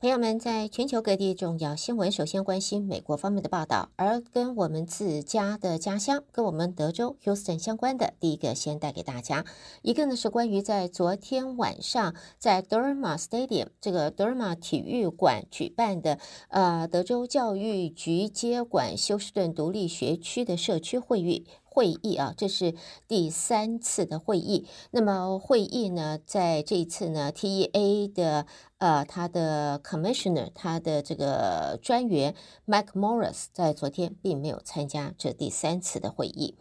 朋友们，在全球各地重要新闻，首先关心美国方面的报道，而跟我们自家的家乡，跟我们德州 Houston 相关的，第一个先带给大家，一个呢是关于在昨天晚上在 Derma Stadium 这个 Derma 体育馆举办的，呃，德州教育局接管休斯顿独立学区的社区会议。会议啊，这是第三次的会议。那么会议呢，在这一次呢，TEA 的呃，他的 Commissioner，他的这个专员 Mike Morris 在昨天并没有参加这第三次的会议。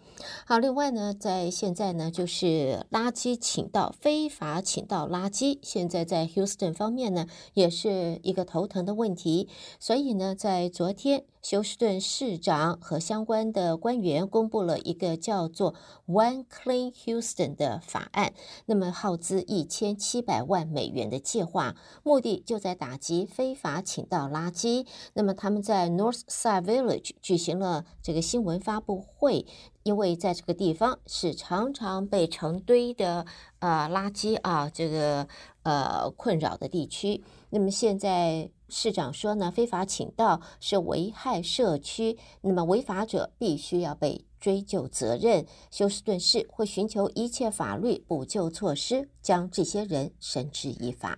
好，另外呢，在现在呢，就是垃圾倾倒、非法倾倒垃圾，现在在 Houston 方面呢，也是一个头疼的问题。所以呢，在昨天，休斯顿市长和相关的官员公布了一个叫做 One Clean Houston 的法案，那么耗资一千七百万美元的计划，目的就在打击非法倾倒垃圾。那么他们在 Northside Village 举行了这个新闻发布会。因为在这个地方是常常被成堆的呃垃圾啊，这个呃困扰的地区。那么现在市长说呢，非法倾倒是危害社区，那么违法者必须要被追究责任。休斯顿市会寻求一切法律补救措施，将这些人绳之以法。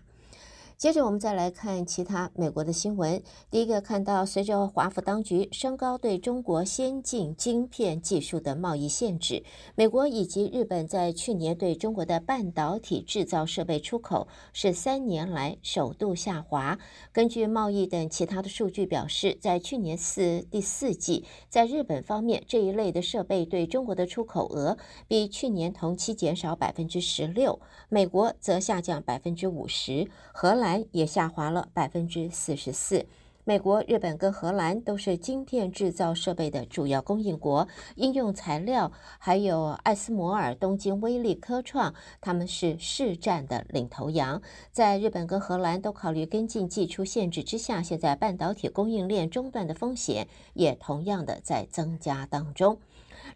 接着，我们再来看其他美国的新闻。第一个看到，随着华府当局升高对中国先进晶片技术的贸易限制，美国以及日本在去年对中国的半导体制造设备出口是三年来首度下滑。根据贸易等其他的数据表示，在去年四第四季，在日本方面这一类的设备对中国的出口额比去年同期减少百分之十六，美国则下降百分之五十，荷兰。也下滑了百分之四十四。美国、日本跟荷兰都是晶片制造设备的主要供应国，应用材料还有艾斯摩尔、东京威力科创，他们是市占的领头羊。在日本跟荷兰都考虑跟进技出限制之下，现在半导体供应链中断的风险也同样的在增加当中。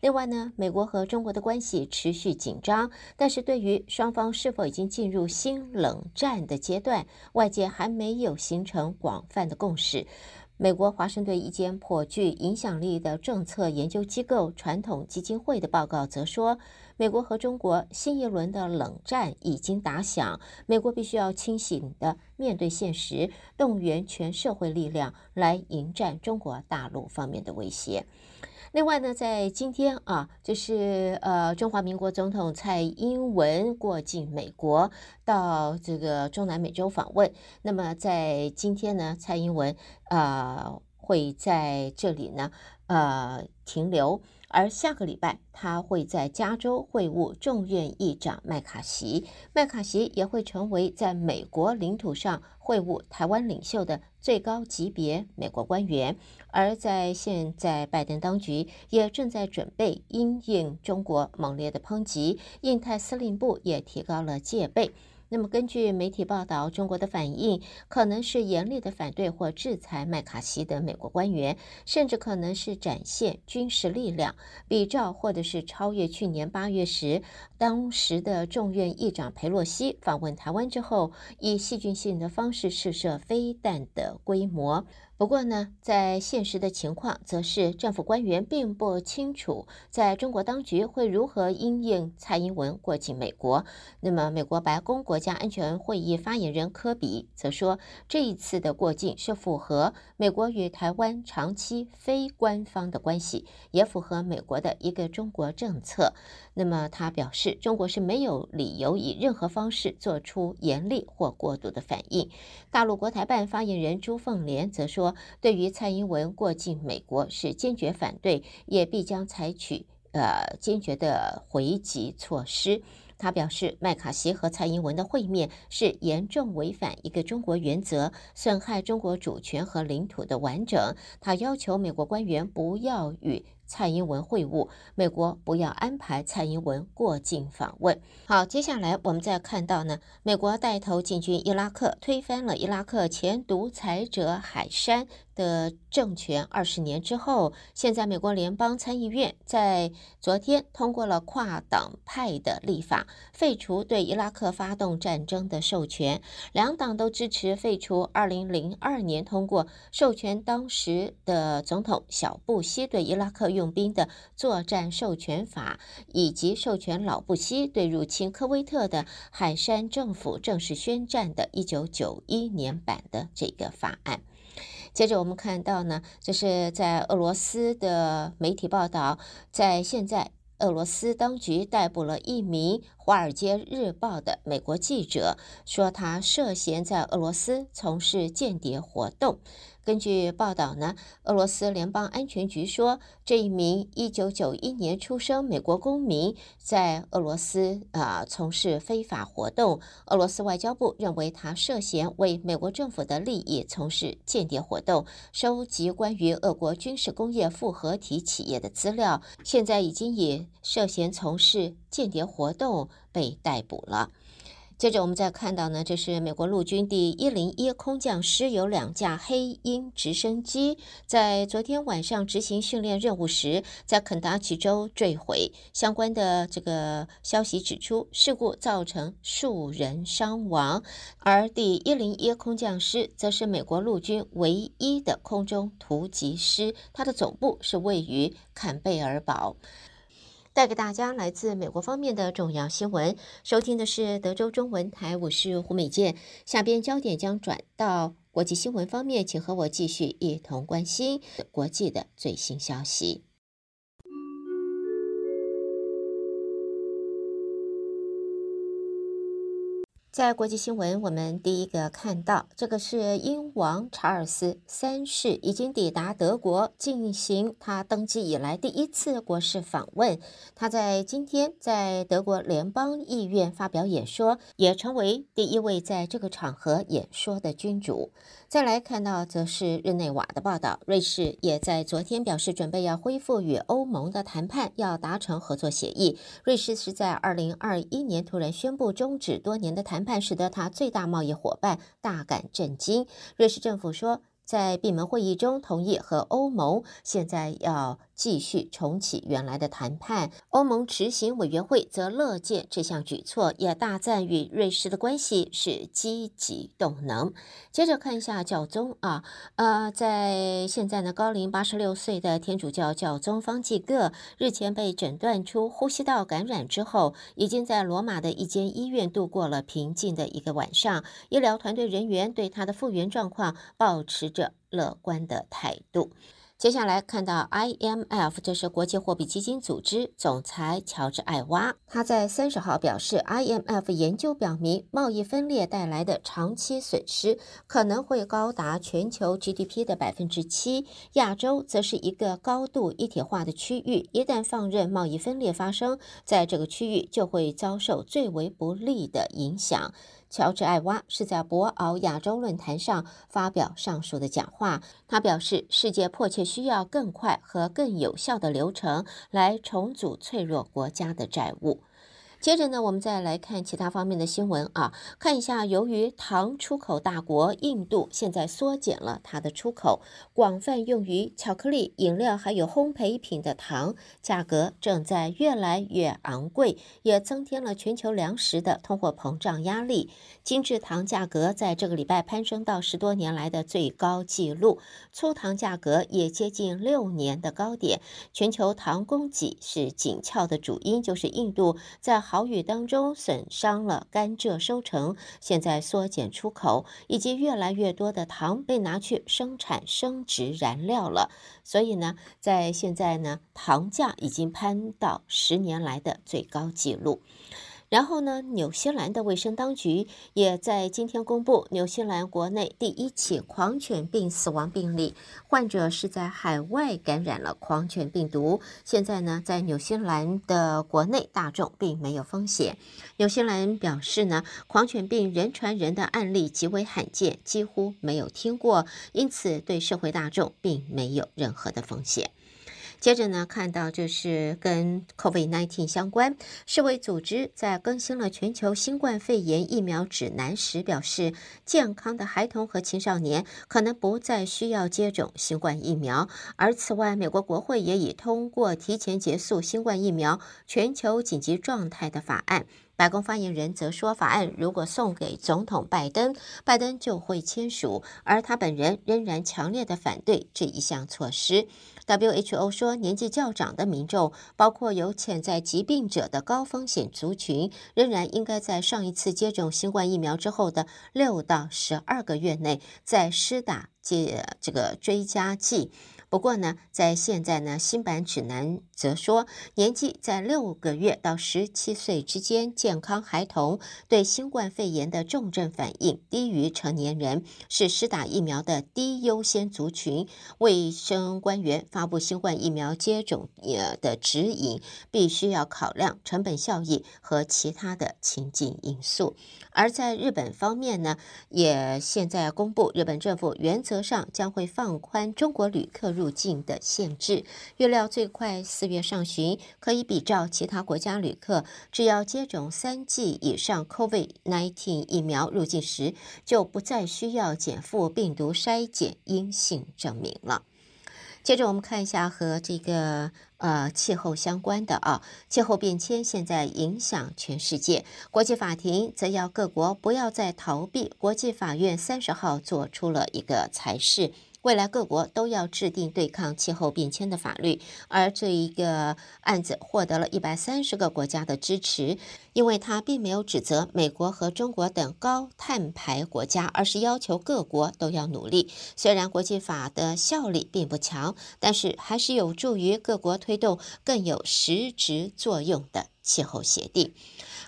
另外呢，美国和中国的关系持续紧张，但是对于双方是否已经进入新冷战的阶段，外界还没有形成广泛的共识。美国华盛顿一间颇具影响力的政策研究机构传统基金会的报告则说，美国和中国新一轮的冷战已经打响，美国必须要清醒地面对现实，动员全社会力量来迎战中国大陆方面的威胁。另外呢，在今天啊，就是呃，中华民国总统蔡英文过境美国，到这个中南美洲访问。那么在今天呢，蔡英文啊会在这里呢呃停留。而下个礼拜，他会在加州会晤众院议长麦卡锡，麦卡锡也会成为在美国领土上会晤台湾领袖的最高级别美国官员。而在现在，拜登当局也正在准备因应中国猛烈的抨击，印太司令部也提高了戒备。那么，根据媒体报道，中国的反应可能是严厉的反对或制裁麦卡锡的美国官员，甚至可能是展现军事力量，比照或者是超越去年八月时，当时的众院议长佩洛西访问台湾之后，以戏剧性的方式试射飞弹的规模。不过呢，在现实的情况，则是政府官员并不清楚，在中国当局会如何因应蔡英文过境美国。那么，美国白宫国家安全会议发言人科比则说，这一次的过境是符合美国与台湾长期非官方的关系，也符合美国的一个中国政策。那么，他表示，中国是没有理由以任何方式做出严厉或过度的反应。大陆国台办发言人朱凤莲则说。对于蔡英文过境美国是坚决反对，也必将采取呃坚决的回击措施。他表示，麦卡锡和蔡英文的会面是严重违反一个中国原则，损害中国主权和领土的完整。他要求美国官员不要与蔡英文会晤，美国不要安排蔡英文过境访问。好，接下来我们再看到呢，美国带头进军伊拉克，推翻了伊拉克前独裁者海珊的政权二十年之后，现在美国联邦参议院在昨天通过了跨党派的立法，废除对伊拉克发动战争的授权。两党都支持废除二零零二年通过授权当时的总统小布希对伊拉克用兵的作战授权法，以及授权老布希对入侵科威特的海珊政府正式宣战的一九九一年版的这个法案。接着我们看到呢，这是在俄罗斯的媒体报道，在现在俄罗斯当局逮捕了一名《华尔街日报》的美国记者，说他涉嫌在俄罗斯从事间谍活动。根据报道呢，俄罗斯联邦安全局说，这一名1991年出生美国公民在俄罗斯啊、从事非法活动。俄罗斯外交部认为他涉嫌为美国政府的利益从事间谍活动，收集关于俄国军事工业复合体企业的资料，现在已经以涉嫌从事间谍活动被逮捕了。接着我们再看到呢，这是美国陆军第一零一空降师有两架黑鹰直升机在昨天晚上执行训练任务时，在肯达奇州坠毁。相关的这个消息指出，事故造成数人伤亡。而第一零一空降师则是美国陆军唯一的空中突击师，它的总部是位于坎贝尔堡。带给大家来自美国方面的重要新闻。收听的是德州中文台，我是胡美健。下边焦点将转到国际新闻方面，请和我继续一同关心国际的最新消息。在国际新闻，我们第一个看到，这个是英王查尔斯三世已经抵达德国，进行他登基以来第一次国事访问。他在今天在德国联邦议院发表演说，也成为第一位在这个场合演说的君主。再来看到，则是日内瓦的报道，瑞士也在昨天表示准备要恢复与欧盟的谈判，要达成合作协议。瑞士是在二零二一年突然宣布终止多年的谈判，使得他最大贸易伙伴大感震惊。瑞士政府说，在闭门会议中同意和欧盟现在要。继续重启原来的谈判，欧盟执行委员会则乐见这项举措，也大赞与瑞士的关系是积极动能。接着看一下教宗啊，呃，在现在呢，高龄八十六岁的天主教教宗方济各日前被诊断出呼吸道感染之后，已经在罗马的一间医院度过了平静的一个晚上。医疗团队人员对他的复原状况保持着乐观的态度。接下来看到 IMF，这是国际货币基金组织总裁乔治艾娃，他在三十号表示，IMF 研究表明，贸易分裂带来的长期损失可能会高达全球 GDP 的百分之七。亚洲则是一个高度一体化的区域，一旦放任贸易分裂发生，在这个区域就会遭受最为不利的影响。乔治·艾娃是在博鳌亚洲论坛上发表上述的讲话。他表示，世界迫切需要更快和更有效的流程来重组脆弱国家的债务。接着呢，我们再来看其他方面的新闻啊，看一下，由于糖出口大国印度现在缩减了它的出口，广泛用于巧克力、饮料还有烘焙品的糖价格正在越来越昂贵，也增添了全球粮食的通货膨胀压力。精制糖价格在这个礼拜攀升到十多年来的最高纪录，粗糖价格也接近六年的高点。全球糖供给是紧俏的主因，就是印度在豪雨当中损伤了甘蔗收成，现在缩减出口，以及越来越多的糖被拿去生产生质燃料了。所以呢，在现在呢，糖价已经攀到十年来的最高纪录。然后呢，纽西兰的卫生当局也在今天公布纽西兰国内第一起狂犬病死亡病例，患者是在海外感染了狂犬病毒。现在呢，在纽西兰的国内大众并没有风险。纽西兰表示呢，狂犬病人传人的案例极为罕见，几乎没有听过，因此对社会大众并没有任何的风险。接着呢，看到就是跟 COVID-19 相关，世卫组织在更新了全球新冠肺炎疫苗指南时表示，健康的孩童和青少年可能不再需要接种新冠疫苗。而此外，美国国会也已通过提前结束新冠疫苗全球紧急状态的法案。白宫发言人则说，法案如果送给总统拜登，拜登就会签署，而他本人仍然强烈的反对这一项措施。WHO 说，年纪较长的民众，包括有潜在疾病者的高风险族群，仍然应该在上一次接种新冠疫苗之后的六到十二个月内再施打接这个追加剂。不过呢，在现在呢，新版指南则说，年纪在六个月到十七岁之间健康孩童对新冠肺炎的重症反应低于成年人，是施打疫苗的低优先族群。卫生官员发布新冠疫苗接种呃的指引，必须要考量成本效益和其他的情境因素。而在日本方面呢，也现在公布，日本政府原则上将会放宽中国旅客入入境的限制，预料最快四月上旬可以比照其他国家旅客，只要接种三剂以上 COVID-19 疫苗入境时，就不再需要减负病毒筛检阴性证明了。接着我们看一下和这个呃气候相关的啊，气候变迁现在影响全世界，国际法庭则要各国不要再逃避。国际法院三十号做出了一个裁示。未来各国都要制定对抗气候变迁的法律，而这一个案子获得了一百三十个国家的支持，因为它并没有指责美国和中国等高碳排国家，而是要求各国都要努力。虽然国际法的效力并不强，但是还是有助于各国推动更有实质作用的气候协定。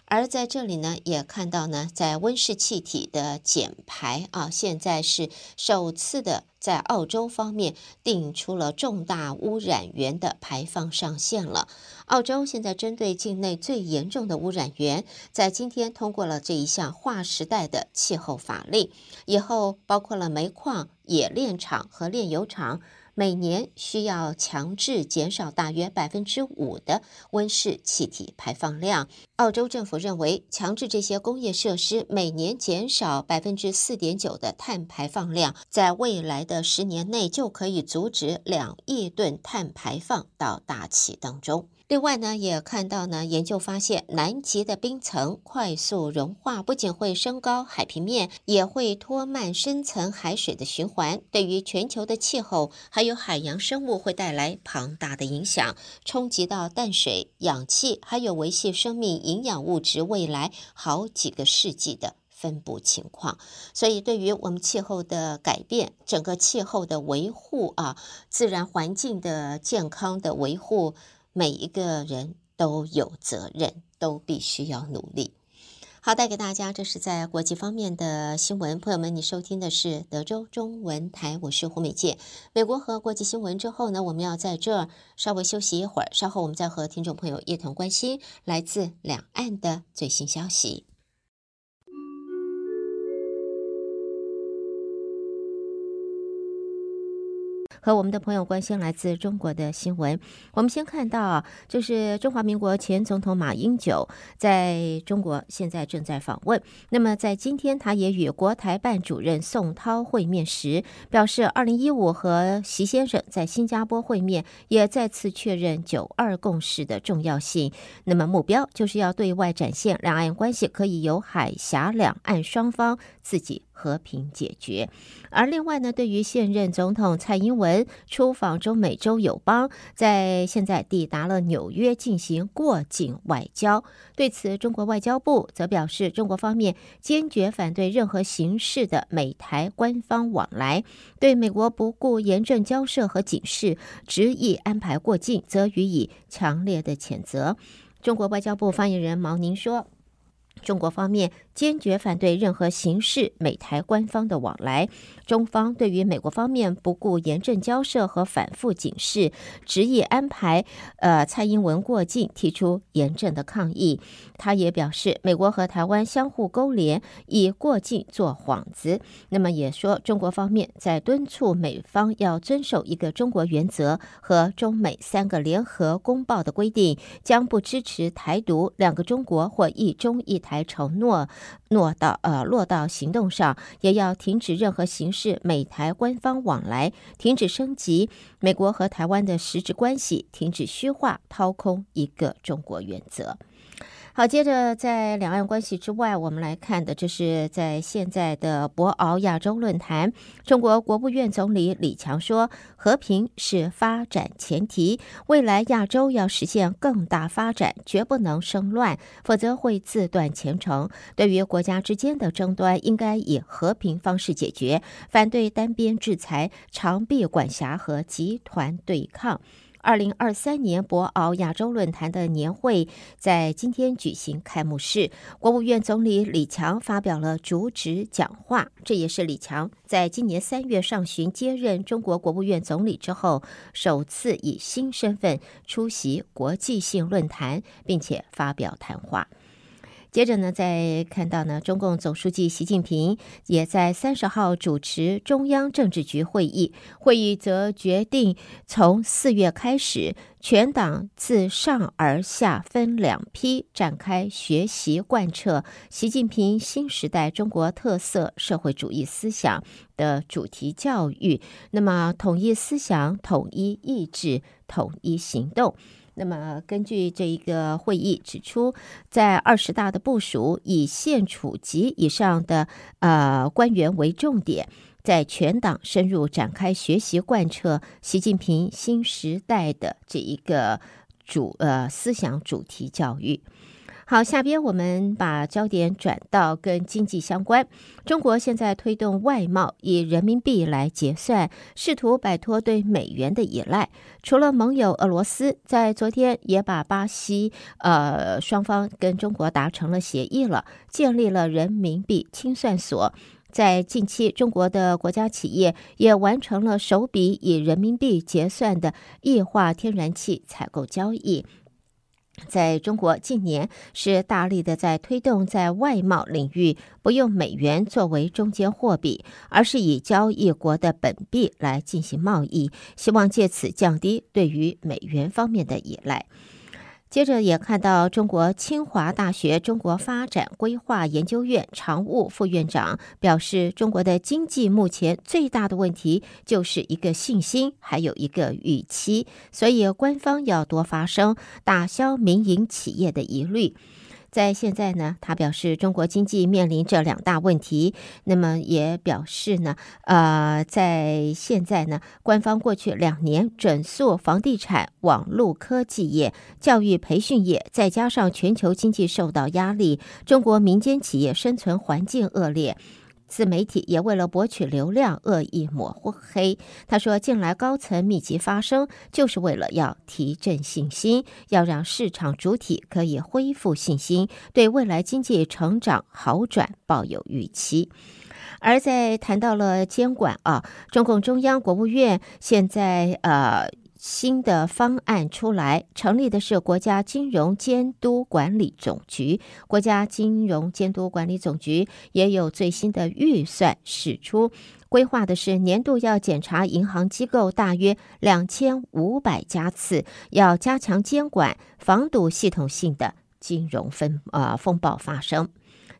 而在这里呢，也看到呢，在温室气体的减排啊，现在是首次的在澳洲方面定出了重大污染源的排放上限了。澳洲现在针对境内最严重的污染源，在今天通过了这一项划时代的气候法令，以后包括了煤矿、冶炼厂和炼油厂。每年需要强制减少大约百分之五的温室气体排放量。澳洲政府认为，强制这些工业设施每年减少百分之四点九的碳排放量，在未来的十年内就可以阻止两亿吨碳排放到大气当中。另外呢，也看到呢，研究发现，南极的冰层快速融化，不仅会升高海平面，也会拖慢深层海水的循环，对于全球的气候还有海洋生物会带来庞大的影响，冲击到淡水、氧气，还有维系生命营养物质未来好几个世纪的分布情况。所以，对于我们气候的改变，整个气候的维护啊，自然环境的健康的维护。每一个人都有责任，都必须要努力。好，带给大家这是在国际方面的新闻。朋友们，你收听的是德州中文台，我是胡美健。美国和国际新闻之后呢，我们要在这儿稍微休息一会儿，稍后我们再和听众朋友一同关心来自两岸的最新消息。和我们的朋友关心来自中国的新闻。我们先看到，就是中华民国前总统马英九在中国现在正在访问。那么在今天，他也与国台办主任宋涛会面时，表示二零一五和习先生在新加坡会面，也再次确认九二共识的重要性。那么目标就是要对外展现两岸关系可以由海峡两岸双方自己和平解决。而另外呢，对于现任总统蔡英文出访中美洲友邦，在现在抵达了纽约进行过境外交，对此，中国外交部则表示，中国方面坚决反对任何形式的美台官方往来，对美国不顾严正交涉和警示，执意安排过境，则予以强烈的谴责。中国外交部发言人毛宁说。中国方面坚决反对任何形式美台官方的往来。中方对于美国方面不顾严正交涉和反复警示，执意安排呃蔡英文过境，提出严正的抗议。他也表示，美国和台湾相互勾连，以过境做幌子。那么也说，中国方面在敦促美方要遵守一个中国原则和中美三个联合公报的规定，将不支持台独、两个中国或一中一台承诺落到呃落到行动上，也要停止任何形式美台官方往来，停止升级美国和台湾的实质关系，停止虚化掏空一个中国原则。好，接着在两岸关系之外，我们来看的，这是在现在的博鳌亚洲论坛，中国国务院总理李强说：“和平是发展前提，未来亚洲要实现更大发展，绝不能生乱，否则会自断前程。对于国家之间的争端，应该以和平方式解决，反对单边制裁、长臂管辖和集团对抗。”二零二三年博鳌亚洲论坛的年会在今天举行开幕式，国务院总理李强发表了主旨讲话。这也是李强在今年三月上旬接任中国国务院总理之后，首次以新身份出席国际性论坛，并且发表谈话。接着呢，再看到呢，中共总书记习近平也在三十号主持中央政治局会议，会议则决定从四月开始，全党自上而下分两批展开学习贯彻习近平新时代中国特色社会主义思想的主题教育，那么统一思想、统一意志、统一行动。那么，根据这一个会议指出，在二十大的部署，以县处级以上的呃官员为重点，在全党深入展开学习贯彻习近平新时代的这一个主呃思想主题教育。好，下边我们把焦点转到跟经济相关。中国现在推动外贸以人民币来结算，试图摆脱对美元的依赖。除了盟友俄罗斯，在昨天也把巴西，呃，双方跟中国达成了协议了，建立了人民币清算所。在近期，中国的国家企业也完成了首笔以人民币结算的液化天然气采购交易。在中国近年是大力的在推动在外贸领域不用美元作为中间货币，而是以交易国的本币来进行贸易，希望借此降低对于美元方面的依赖。接着也看到，中国清华大学中国发展规划研究院常务副院长表示，中国的经济目前最大的问题就是一个信心，还有一个预期，所以官方要多发声，打消民营企业的疑虑。在现在呢，他表示中国经济面临着两大问题。那么也表示呢，呃，在现在呢，官方过去两年整肃房地产、网络科技业、教育培训业，再加上全球经济受到压力，中国民间企业生存环境恶劣。自媒体也为了博取流量，恶意抹黑。他说：“近来高层密集发声，就是为了要提振信心，要让市场主体可以恢复信心，对未来经济成长好转抱有预期。”而在谈到了监管啊，中共中央、国务院现在呃。新的方案出来，成立的是国家金融监督管理总局。国家金融监督管理总局也有最新的预算使出，规划的是年度要检查银行机构大约两千五百家次，要加强监管，防堵系统性的金融风呃风暴发生。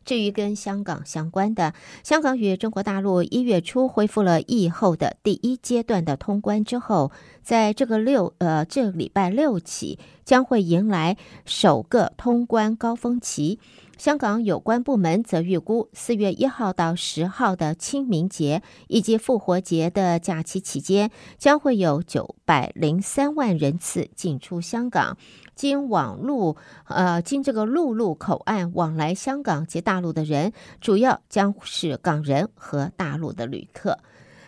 至于跟香港相关的，香港与中国大陆一月初恢复了疫后的第一阶段的通关之后，在这个六呃这礼拜六起，将会迎来首个通关高峰期。香港有关部门则预估，四月一号到十号的清明节以及复活节的假期期间，将会有九百零三万人次进出香港。经网路呃，经这个陆路口岸往来香港及大陆的人，主要将是港人和大陆的旅客。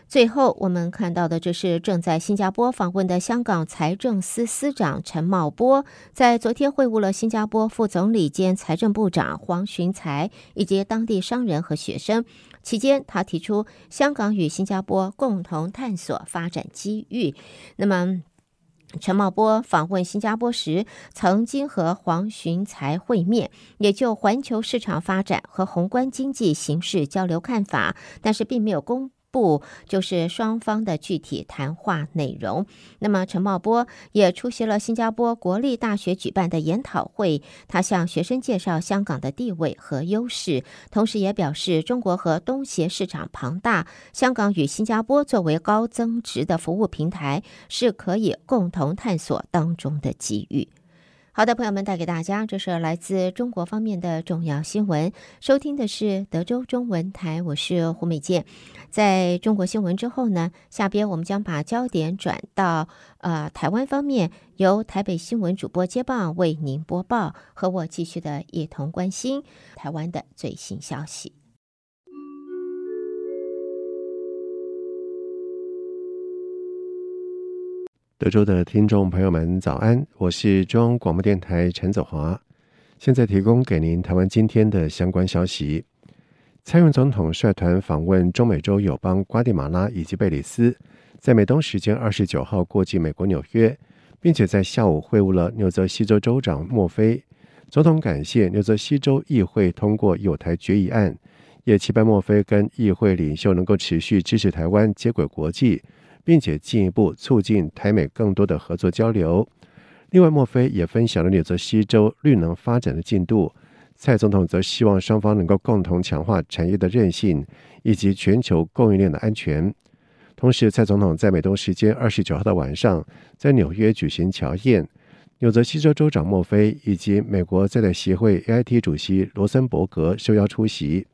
最后，我们看到的这是正在新加坡访问的香港财政司司长陈茂波，在昨天会晤了新加坡副总理兼财政部长黄循财以及当地商人和学生。期间，他提出香港与新加坡共同探索发展机遇。那么，陈茂波访问新加坡时，曾经和黄循才会面，也就环球市场发展和宏观经济形势交流看法，但是并没有公不就是双方的具体谈话内容。那么，陈茂波也出席了新加坡国立大学举办的研讨会，他向学生介绍香港的地位和优势，同时也表示，中国和东协市场庞大，香港与新加坡作为高增值的服务平台，是可以共同探索当中的机遇。好的，朋友们，带给大家，这是来自中国方面的重要新闻。收听的是德州中文台，我是胡美健。在中国新闻之后呢，下边我们将把焦点转到呃台湾方面，由台北新闻主播接棒为您播报，和我继续的一同关心台湾的最新消息。德州的听众朋友们，早安！我是中央广播电台陈子华，现在提供给您台湾今天的相关消息。蔡英总统率团访问中美洲友邦瓜地马拉以及贝里斯，在美东时间二十九号过境美国纽约，并且在下午会晤了纽泽西州州长莫菲。总统感谢纽泽西州议会通过友台决议案，也期盼莫菲跟议会领袖能够持续支持台湾接轨国际。并且进一步促进台美更多的合作交流。另外，墨菲也分享了纽泽西州绿能发展的进度。蔡总统则希望双方能够共同强化产业的韧性以及全球供应链的安全。同时，蔡总统在美东时间二十九号的晚上在纽约举行侨宴，纽泽西州州长墨菲以及美国在台协会 AIT 主席罗森伯格受邀出席。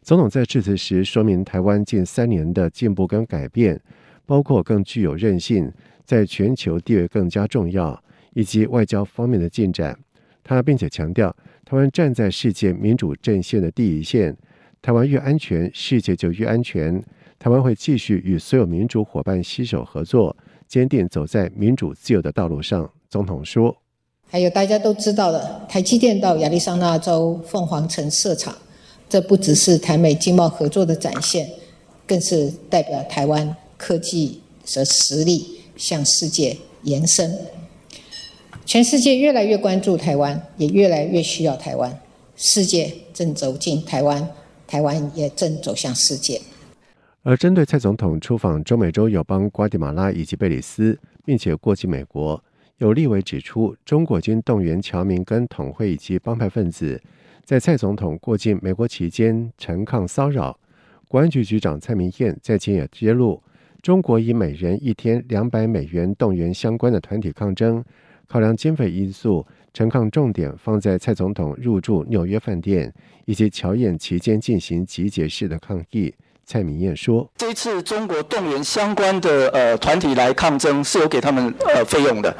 总统在致辞时说明台湾近三年的进步跟改变。包括更具有韧性，在全球地位更加重要，以及外交方面的进展。他并且强调，台湾站在世界民主阵线的第一线，台湾越安全，世界就越安全。台湾会继续与所有民主伙伴携手合作，坚定走在民主自由的道路上。总统说：“还有大家都知道的，台积电到亚利桑那州凤凰城设厂，这不只是台美经贸合作的展现，更是代表台湾。”科技的实力向世界延伸，全世界越来越关注台湾，也越来越需要台湾。世界正走进台湾，台湾也正走向世界。而针对蔡总统出访中美洲友邦瓜地马拉以及贝里斯，并且过境美国，有立委指出，中国军动员侨民跟统会以及帮派分子，在蔡总统过境美国期间陈抗骚扰。国安局局长蔡明彦在前也揭露。中国以每人一天两百美元动员相关的团体抗争，考量经费因素，陈抗重点放在蔡总统入住纽约饭店以及乔宴期间进行集结式的抗议。蔡明燕说：“这一次中国动员相关的呃团体来抗争，是有给他们呃费用的，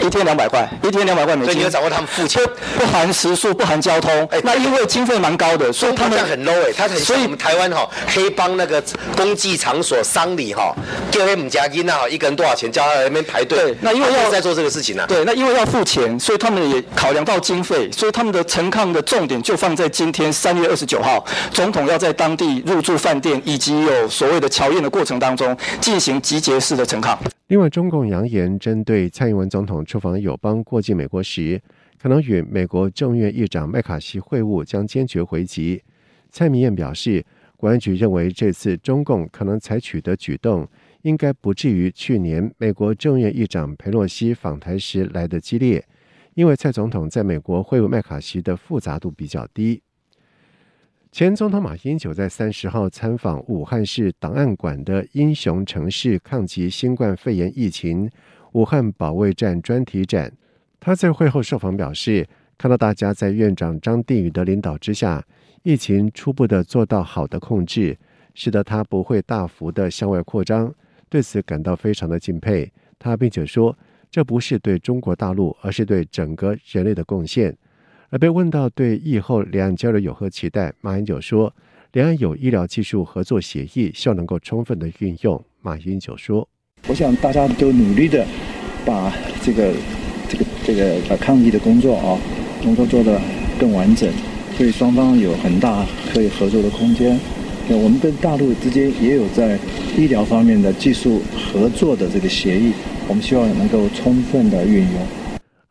一天两百块，一天两百块美金。所以你要掌握他们付钱，不含食宿，不含交通。哎，那因为经费蛮高的，所以他们很 low 哎，他很所以我们台湾哈黑帮那个公祭场所丧礼哈，叫他们家金啊，一个人多少钱，叫他在那边排队。对，那因为要在做这个事情呢、啊。对，那因为要付钱，所以他们也考量到经费，所以他们的陈抗的重点就放在今天三月二十九号，总统要在当地入住饭店。以及有所谓的乔宴的过程当中进行集结式的陈抗。另外，中共扬言针对蔡英文总统出访友邦过境美国时，可能与美国众院议长麦卡锡会晤，将坚决回击。蔡明彦表示，国安局认为这次中共可能采取的举动，应该不至于去年美国众院议长佩洛西访台时来得激烈，因为蔡总统在美国会晤麦卡锡的复杂度比较低。前总统马英九在三十号参访武汉市档案馆的英雄城市抗击新冠肺炎疫情武汉保卫战专题展。他在会后受访表示，看到大家在院长张定宇的领导之下，疫情初步的做到好的控制，使得他不会大幅的向外扩张，对此感到非常的敬佩。他并且说，这不是对中国大陆，而是对整个人类的贡献。而被问到对疫后两岸交流有何期待，马英九说：“两岸有医疗技术合作协议，希望能够充分的运用。马英九说：“我想大家都努力的把这个这个这个呃抗疫的工作啊，能够做得更完整，所以双方有很大可以合作的空间。那我们跟大陆之间也有在医疗方面的技术合作的这个协议，我们希望能够充分的运用。”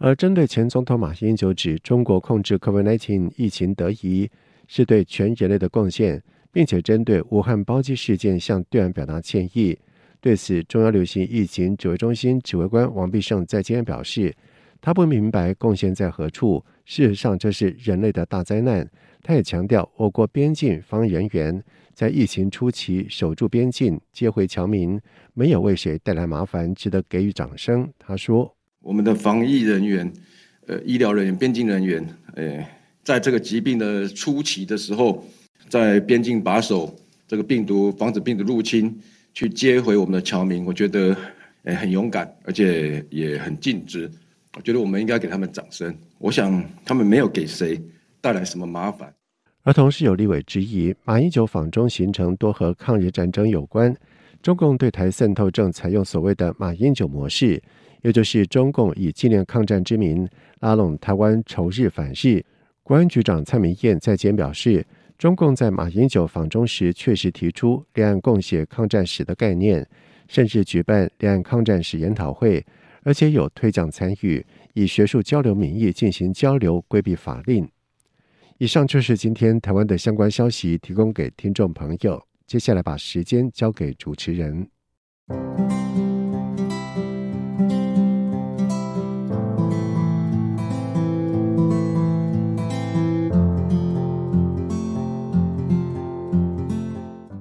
而针对前总统马英九指中国控制 COVID-19 疫情得宜，是对全人类的贡献，并且针对武汉包机事件向对岸表达歉意。对此，中央流行疫情指挥中心指挥官王必胜在今天表示，他不明白贡献在何处。事实上，这是人类的大灾难。他也强调，我国边境防疫人员在疫情初期守住边境，接回侨民，没有为谁带来麻烦，值得给予掌声。他说：“我们的防疫人员、呃，医疗人员、边境人员，呃。”在这个疾病的初期的时候，在边境把守这个病毒，防止病毒入侵，去接回我们的侨民，我觉得诶很勇敢，而且也很尽职。我觉得我们应该给他们掌声。我想他们没有给谁带来什么麻烦。而同时有立委质疑，马英九访中行程多和抗日战争有关，中共对台渗透正采用所谓的马英九模式，也就是中共以纪念抗战之名拉拢台湾仇日反日。国安局长蔡明彦在今天表示，中共在马英九访中时确实提出两岸共写抗战史的概念，甚至举办两岸抗战史研讨会，而且有推奖参与，以学术交流名义进行交流，规避法令。以上就是今天台湾的相关消息，提供给听众朋友。接下来把时间交给主持人。